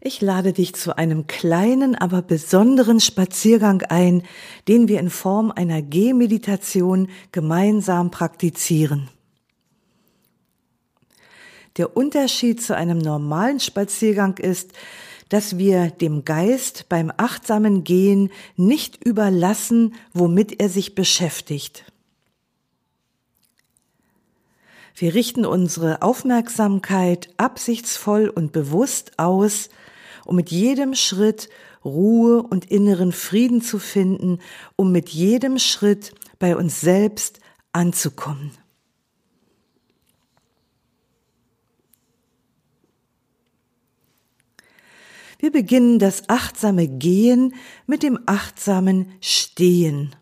Ich lade dich zu einem kleinen, aber besonderen Spaziergang ein, den wir in Form einer Gehmeditation gemeinsam praktizieren. Der Unterschied zu einem normalen Spaziergang ist, dass wir dem Geist beim achtsamen Gehen nicht überlassen, womit er sich beschäftigt. Wir richten unsere Aufmerksamkeit absichtsvoll und bewusst aus, um mit jedem Schritt Ruhe und inneren Frieden zu finden, um mit jedem Schritt bei uns selbst anzukommen. Wir beginnen das achtsame Gehen mit dem achtsamen Stehen.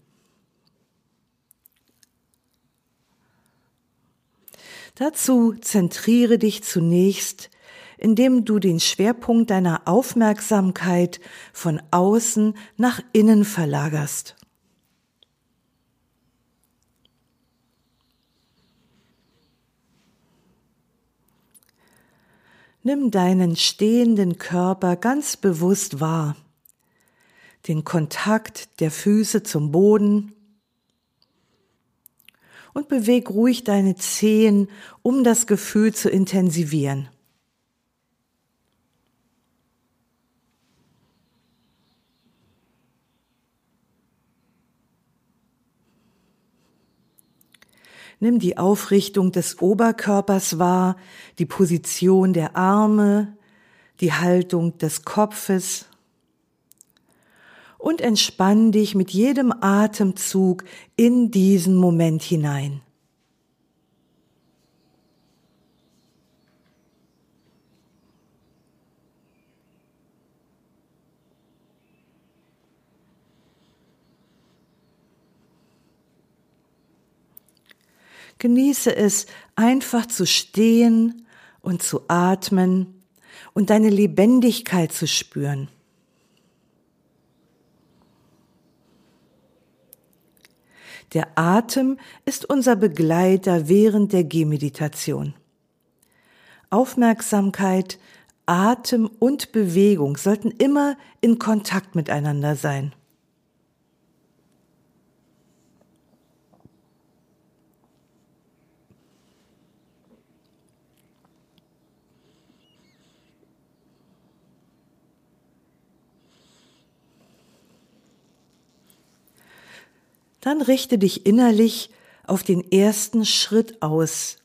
Dazu zentriere dich zunächst, indem du den Schwerpunkt deiner Aufmerksamkeit von außen nach innen verlagerst. Nimm deinen stehenden Körper ganz bewusst wahr, den Kontakt der Füße zum Boden und beweg ruhig deine Zehen, um das Gefühl zu intensivieren. Nimm die Aufrichtung des Oberkörpers wahr, die Position der Arme, die Haltung des Kopfes und entspann dich mit jedem Atemzug in diesen Moment hinein. Genieße es, einfach zu stehen und zu atmen und deine Lebendigkeit zu spüren. Der Atem ist unser Begleiter während der Gehmeditation. Aufmerksamkeit, Atem und Bewegung sollten immer in Kontakt miteinander sein. Dann richte dich innerlich auf den ersten Schritt aus.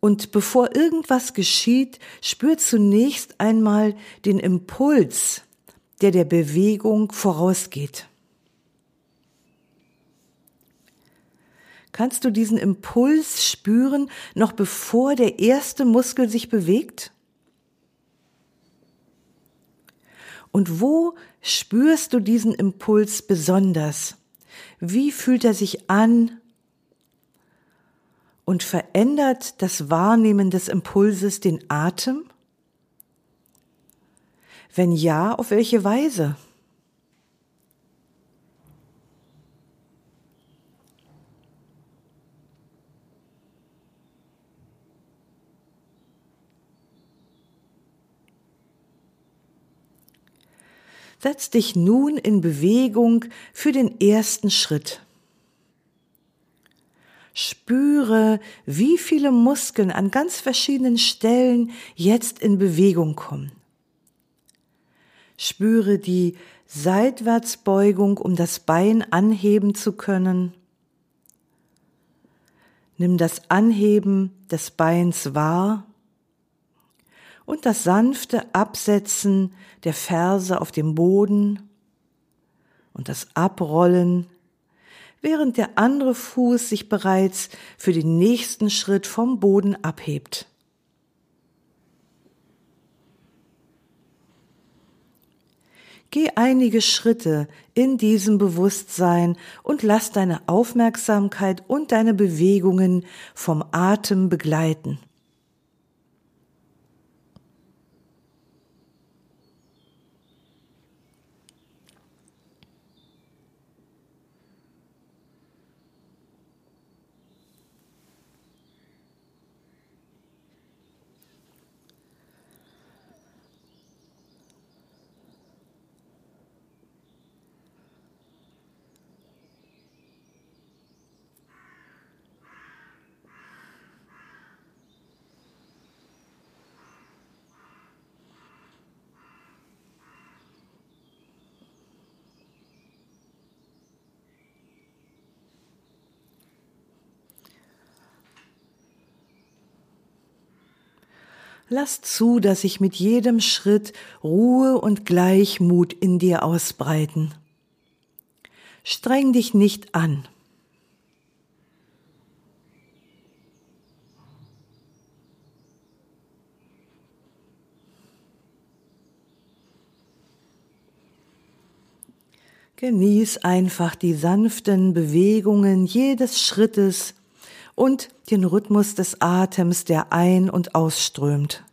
Und bevor irgendwas geschieht, spür zunächst einmal den Impuls, der der Bewegung vorausgeht. Kannst du diesen Impuls spüren, noch bevor der erste Muskel sich bewegt? Und wo spürst du diesen Impuls besonders? Wie fühlt er sich an? Und verändert das Wahrnehmen des Impulses den Atem? Wenn ja, auf welche Weise? Setz dich nun in Bewegung für den ersten Schritt. Spüre, wie viele Muskeln an ganz verschiedenen Stellen jetzt in Bewegung kommen. Spüre die Seitwärtsbeugung, um das Bein anheben zu können. Nimm das Anheben des Beins wahr und das sanfte Absetzen der Ferse auf dem Boden und das Abrollen, während der andere Fuß sich bereits für den nächsten Schritt vom Boden abhebt. Geh einige Schritte in diesem Bewusstsein und lass deine Aufmerksamkeit und deine Bewegungen vom Atem begleiten. Lass zu, dass sich mit jedem Schritt Ruhe und Gleichmut in dir ausbreiten. Streng dich nicht an. Genieß einfach die sanften Bewegungen jedes Schrittes und den Rhythmus des Atems, der ein- und ausströmt.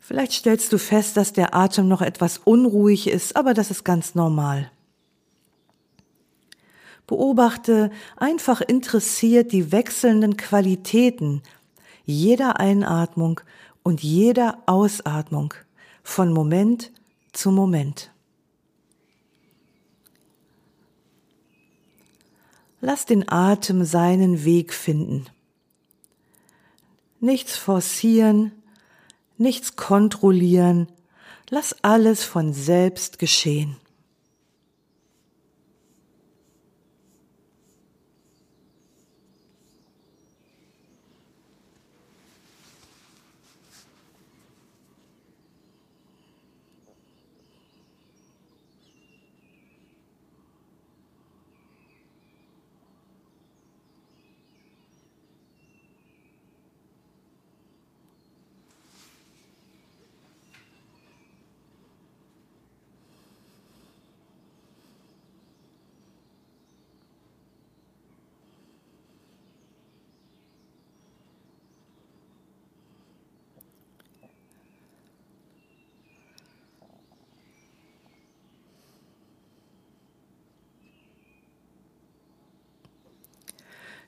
Vielleicht stellst du fest, dass der Atem noch etwas unruhig ist, aber das ist ganz normal. Beobachte einfach interessiert die wechselnden Qualitäten jeder Einatmung und jeder Ausatmung von Moment zu Moment. Lass den Atem seinen Weg finden. Nichts forcieren, nichts kontrollieren, lass alles von selbst geschehen.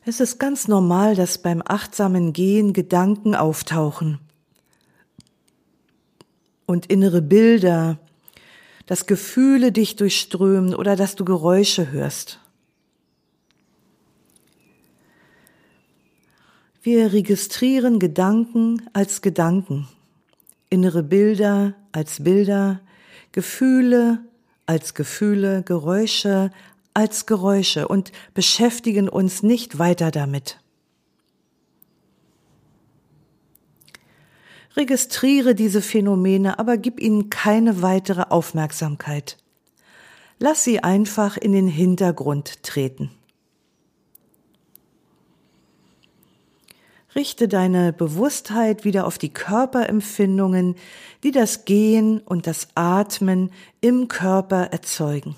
Es ist ganz normal, dass beim achtsamen Gehen Gedanken auftauchen und innere Bilder, dass Gefühle dich durchströmen oder dass du Geräusche hörst. Wir registrieren Gedanken als Gedanken, innere Bilder als Bilder, Gefühle als Gefühle, Geräusche als Geräusche und beschäftigen uns nicht weiter damit. Registriere diese Phänomene, aber gib ihnen keine weitere Aufmerksamkeit. Lass sie einfach in den Hintergrund treten. Richte deine Bewusstheit wieder auf die Körperempfindungen, die das Gehen und das Atmen im Körper erzeugen.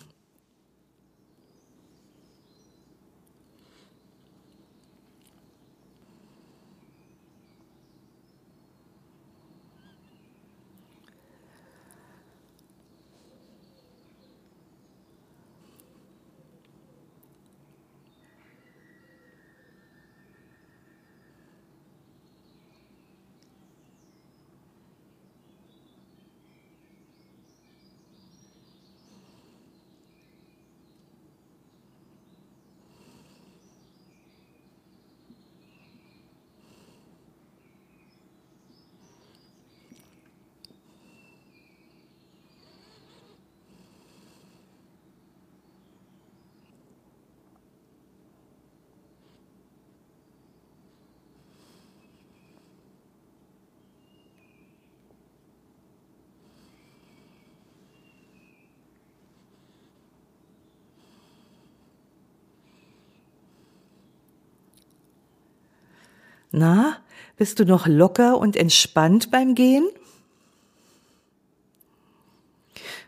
Na, bist du noch locker und entspannt beim Gehen?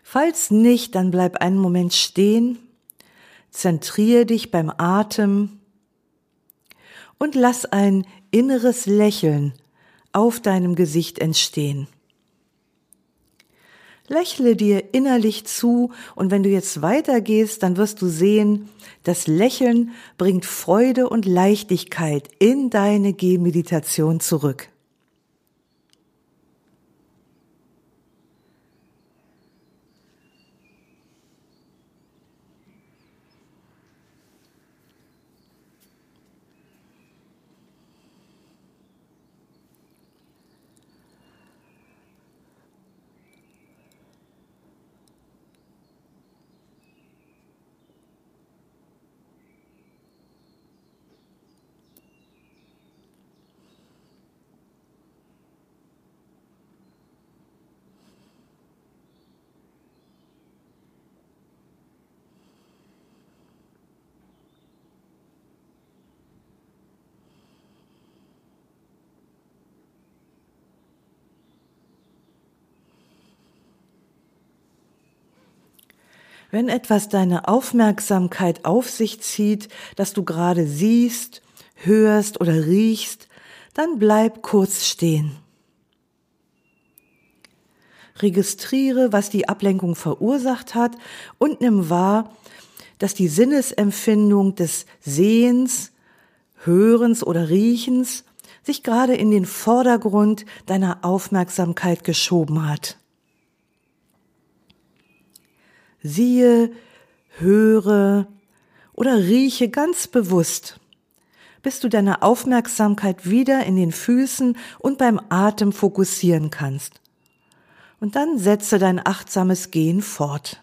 Falls nicht, dann bleib einen Moment stehen, zentriere dich beim Atem und lass ein inneres Lächeln auf deinem Gesicht entstehen. Lächle dir innerlich zu und wenn du jetzt weitergehst, dann wirst du sehen, das Lächeln bringt Freude und Leichtigkeit in deine Gehmeditation zurück. Wenn etwas deine Aufmerksamkeit auf sich zieht, das du gerade siehst, hörst oder riechst, dann bleib kurz stehen. Registriere, was die Ablenkung verursacht hat und nimm wahr, dass die Sinnesempfindung des Sehens, Hörens oder Riechens sich gerade in den Vordergrund deiner Aufmerksamkeit geschoben hat siehe, höre oder rieche ganz bewusst, bis du deine Aufmerksamkeit wieder in den Füßen und beim Atem fokussieren kannst. Und dann setze dein achtsames Gehen fort.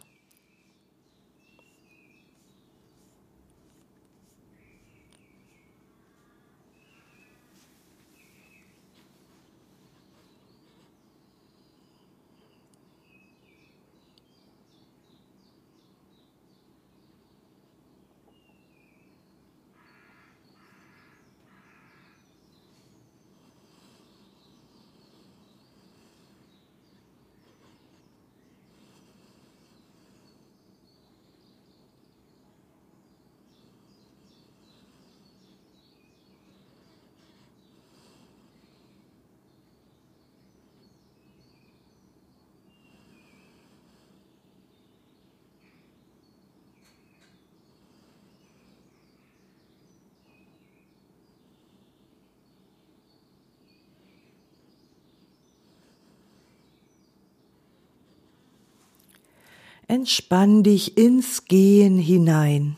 Entspann dich ins Gehen hinein.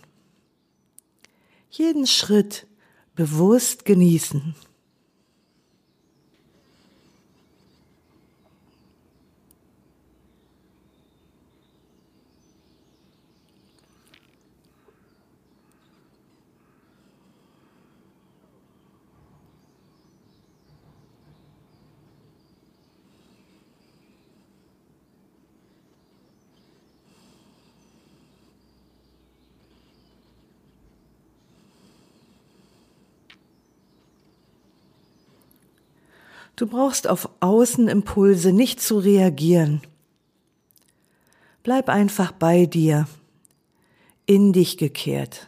Jeden Schritt bewusst genießen. Du brauchst auf Außenimpulse nicht zu reagieren. Bleib einfach bei dir, in dich gekehrt.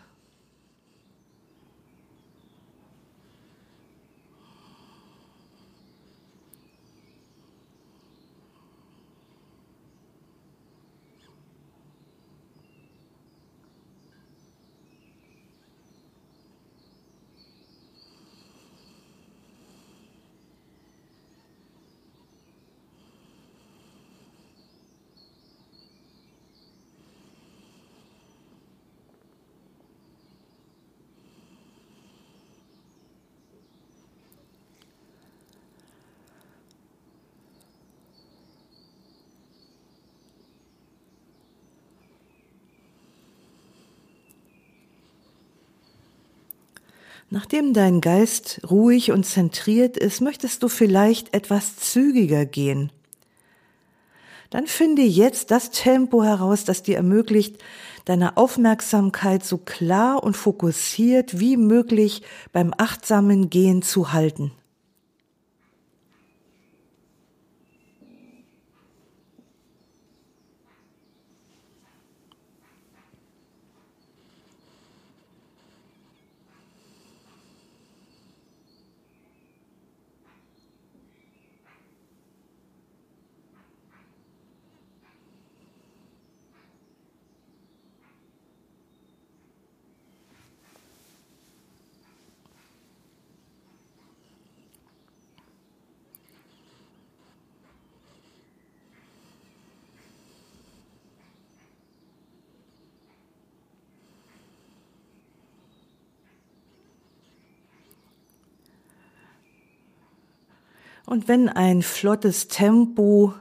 Nachdem dein Geist ruhig und zentriert ist, möchtest du vielleicht etwas zügiger gehen. Dann finde jetzt das Tempo heraus, das dir ermöglicht, deine Aufmerksamkeit so klar und fokussiert wie möglich beim achtsamen Gehen zu halten. Und wenn ein flottes Tempo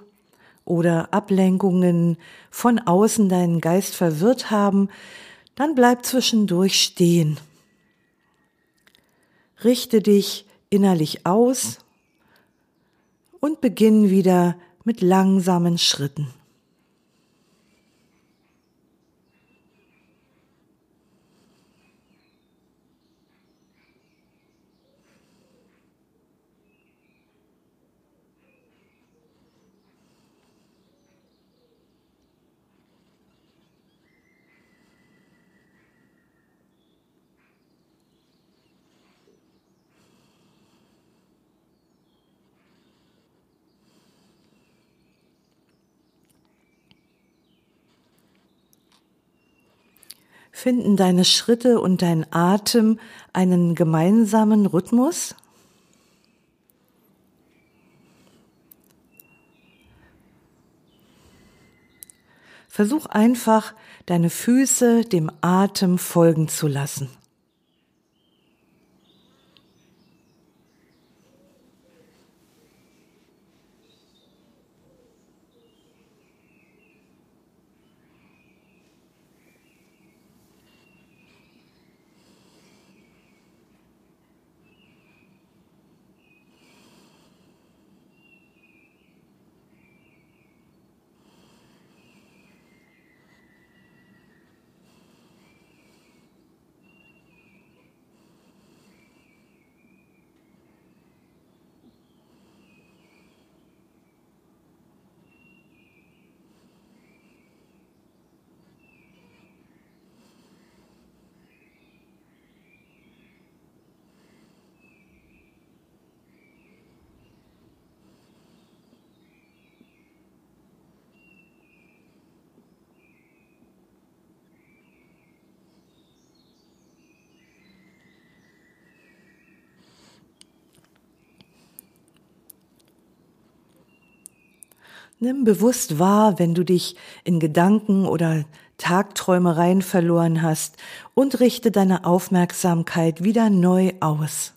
oder Ablenkungen von außen deinen Geist verwirrt haben, dann bleib zwischendurch stehen. Richte dich innerlich aus und beginn wieder mit langsamen Schritten. Finden deine Schritte und dein Atem einen gemeinsamen Rhythmus? Versuch einfach, deine Füße dem Atem folgen zu lassen. Nimm bewusst wahr, wenn du dich in Gedanken oder Tagträumereien verloren hast und richte deine Aufmerksamkeit wieder neu aus.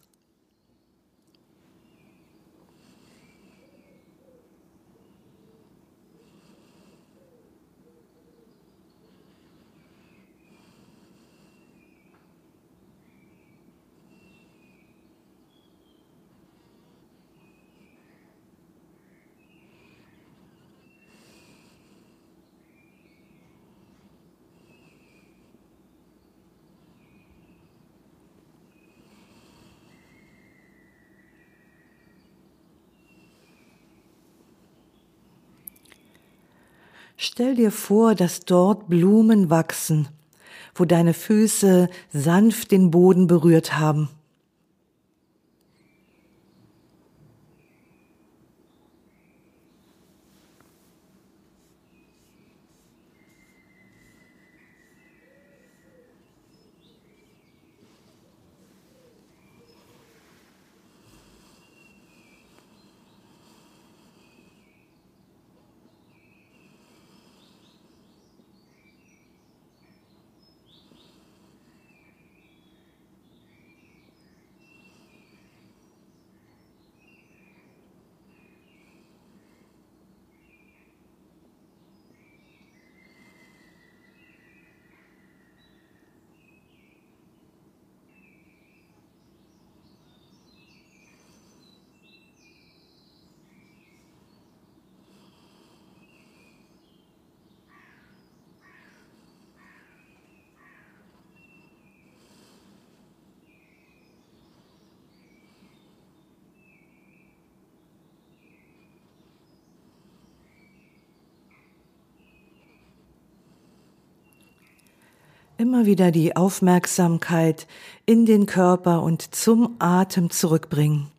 Stell dir vor, dass dort Blumen wachsen, wo deine Füße sanft den Boden berührt haben. Immer wieder die Aufmerksamkeit in den Körper und zum Atem zurückbringen.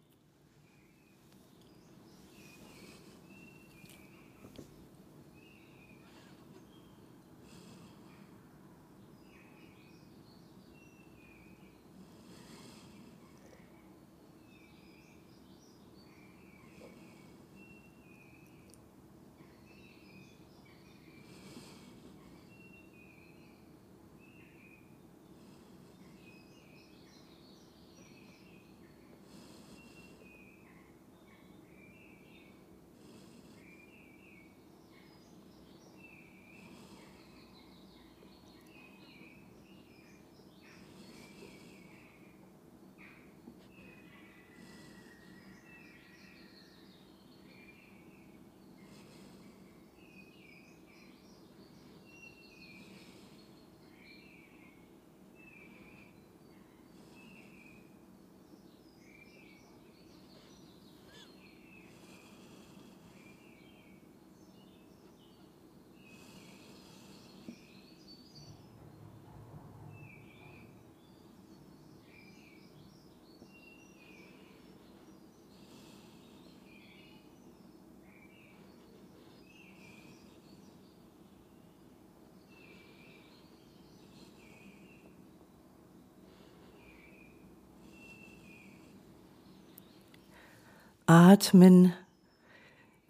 Atmen,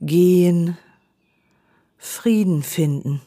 Gehen, Frieden finden.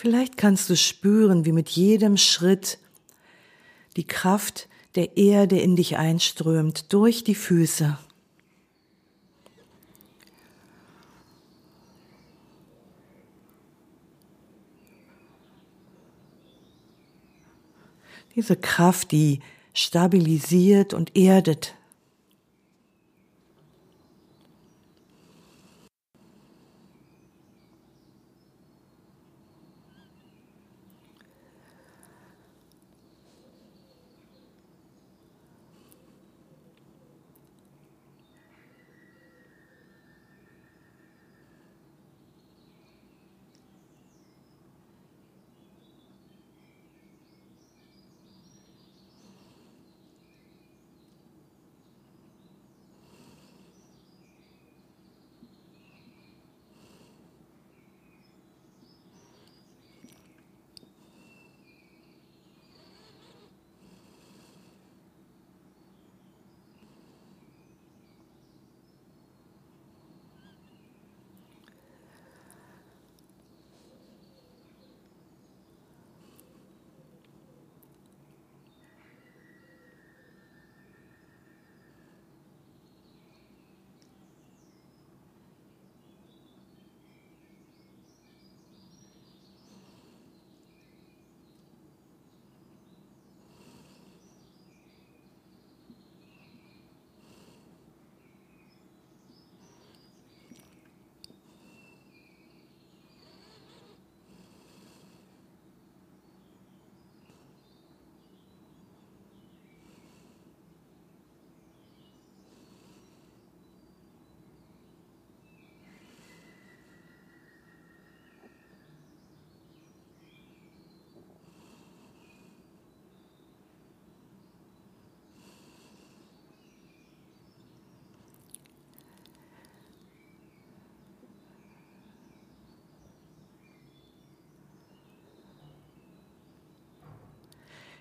Vielleicht kannst du spüren, wie mit jedem Schritt die Kraft der Erde in dich einströmt durch die Füße. Diese Kraft, die stabilisiert und erdet.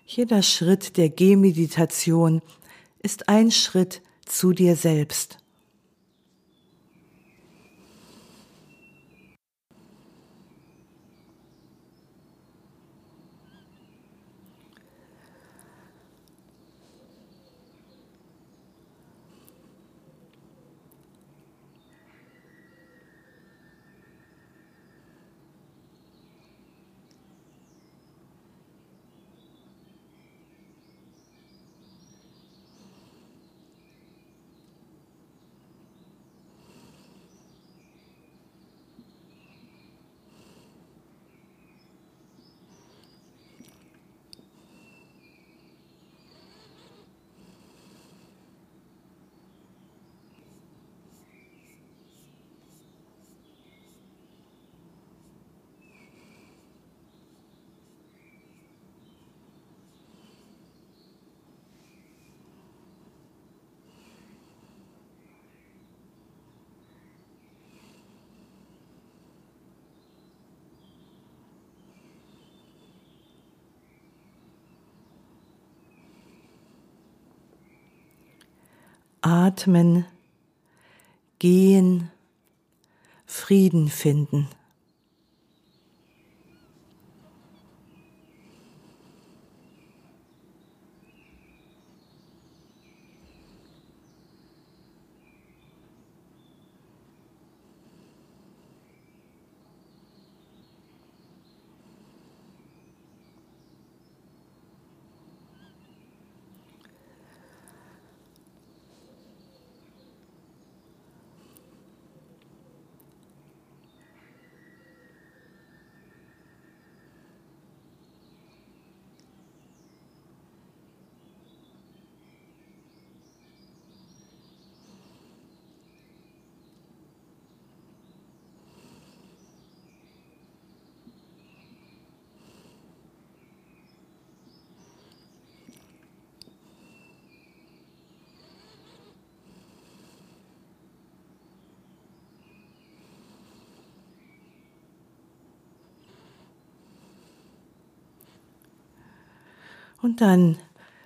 Jeder Schritt der Gehmeditation ist ein Schritt zu dir selbst. Atmen, Gehen, Frieden finden. Und dann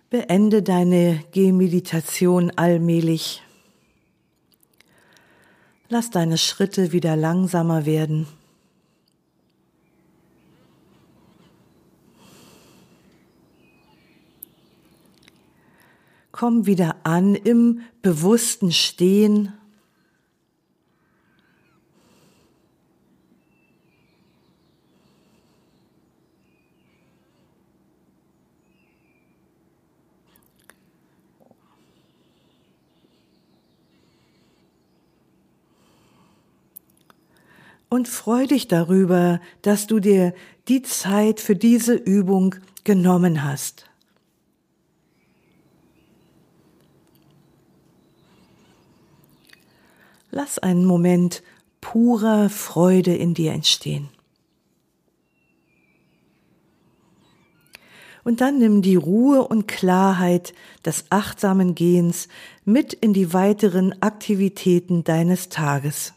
beende deine Gehmeditation allmählich. Lass deine Schritte wieder langsamer werden. Komm wieder an im bewussten Stehen und freu dich darüber, dass du dir die Zeit für diese Übung genommen hast. Lass einen Moment purer Freude in dir entstehen. Und dann nimm die Ruhe und Klarheit des achtsamen Gehens mit in die weiteren Aktivitäten deines Tages.